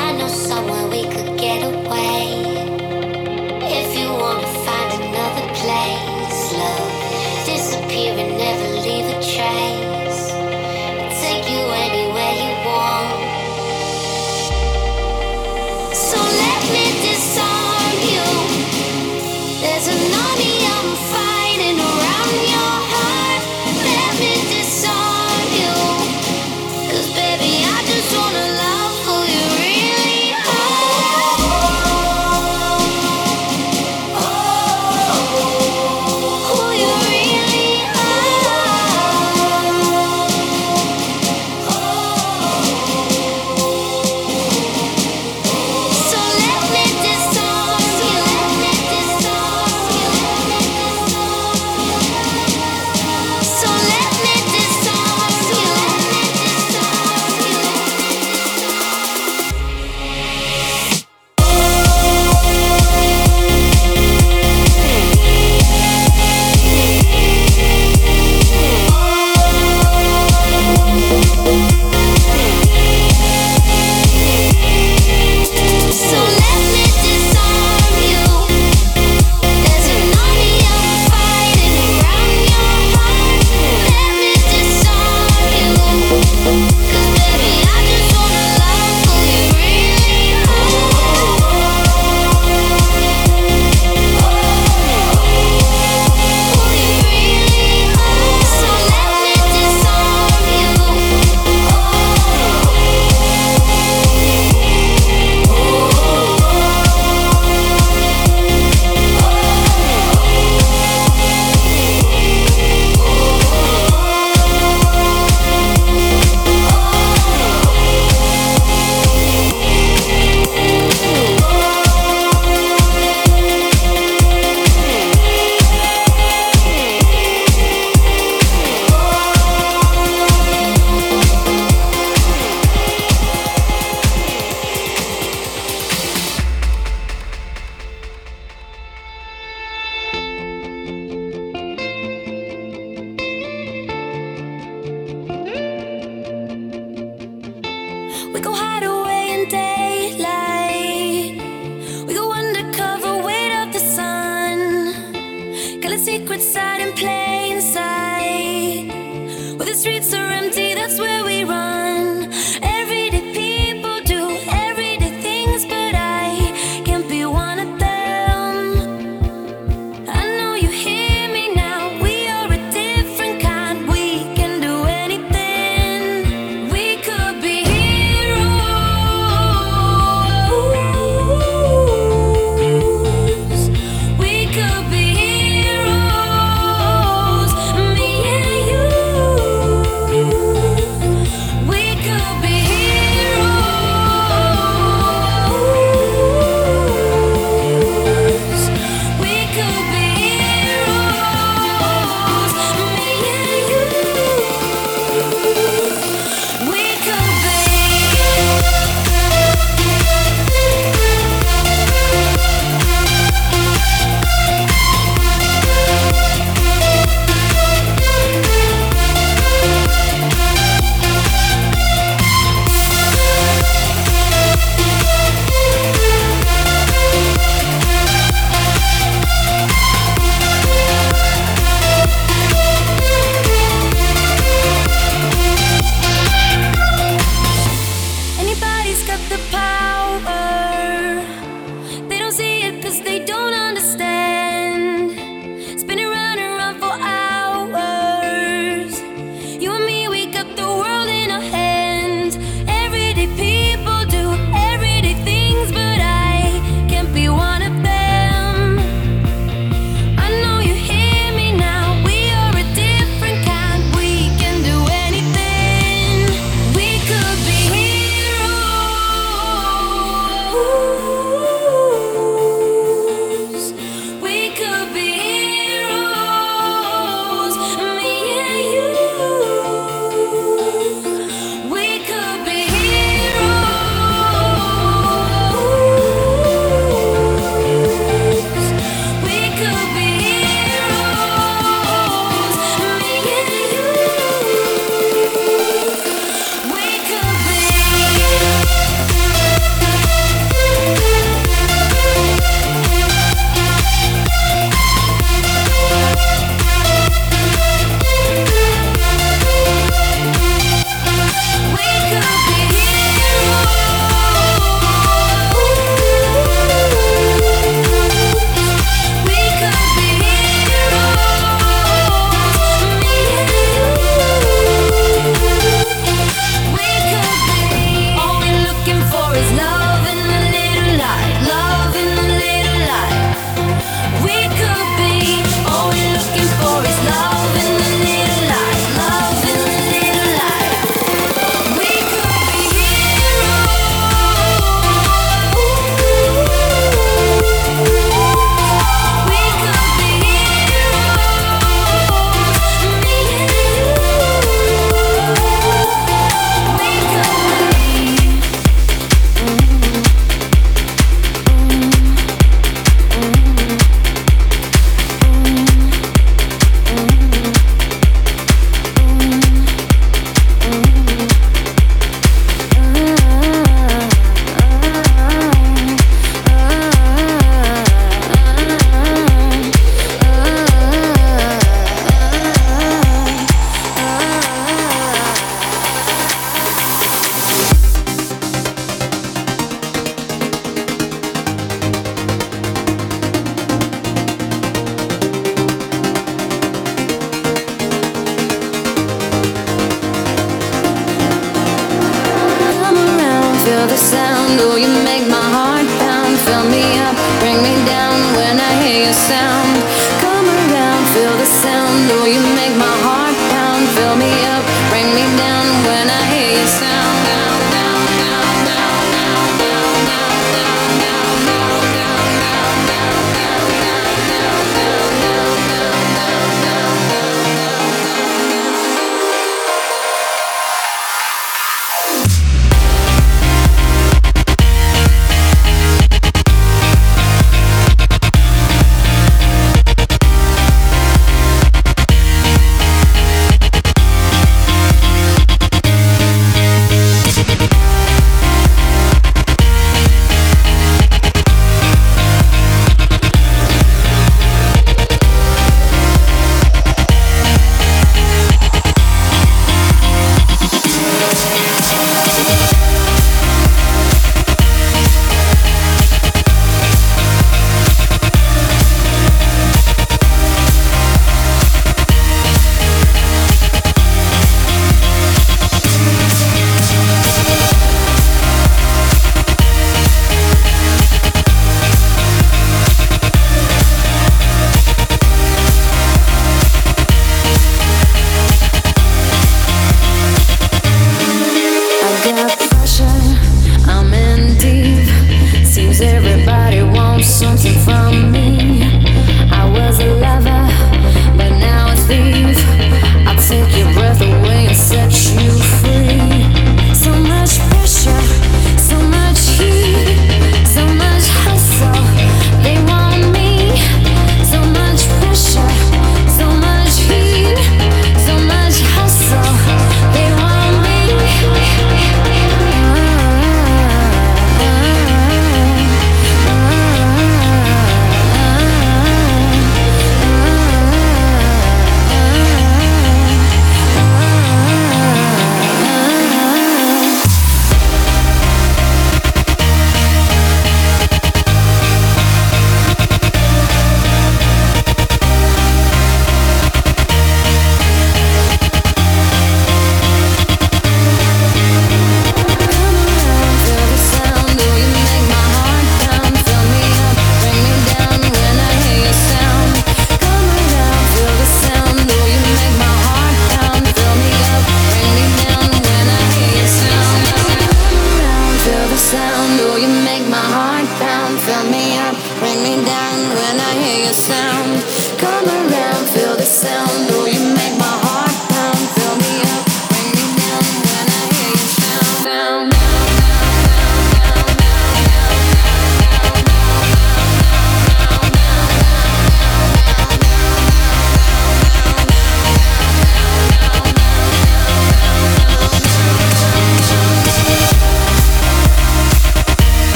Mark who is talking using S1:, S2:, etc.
S1: I know somewhere we could get away. We go hide away.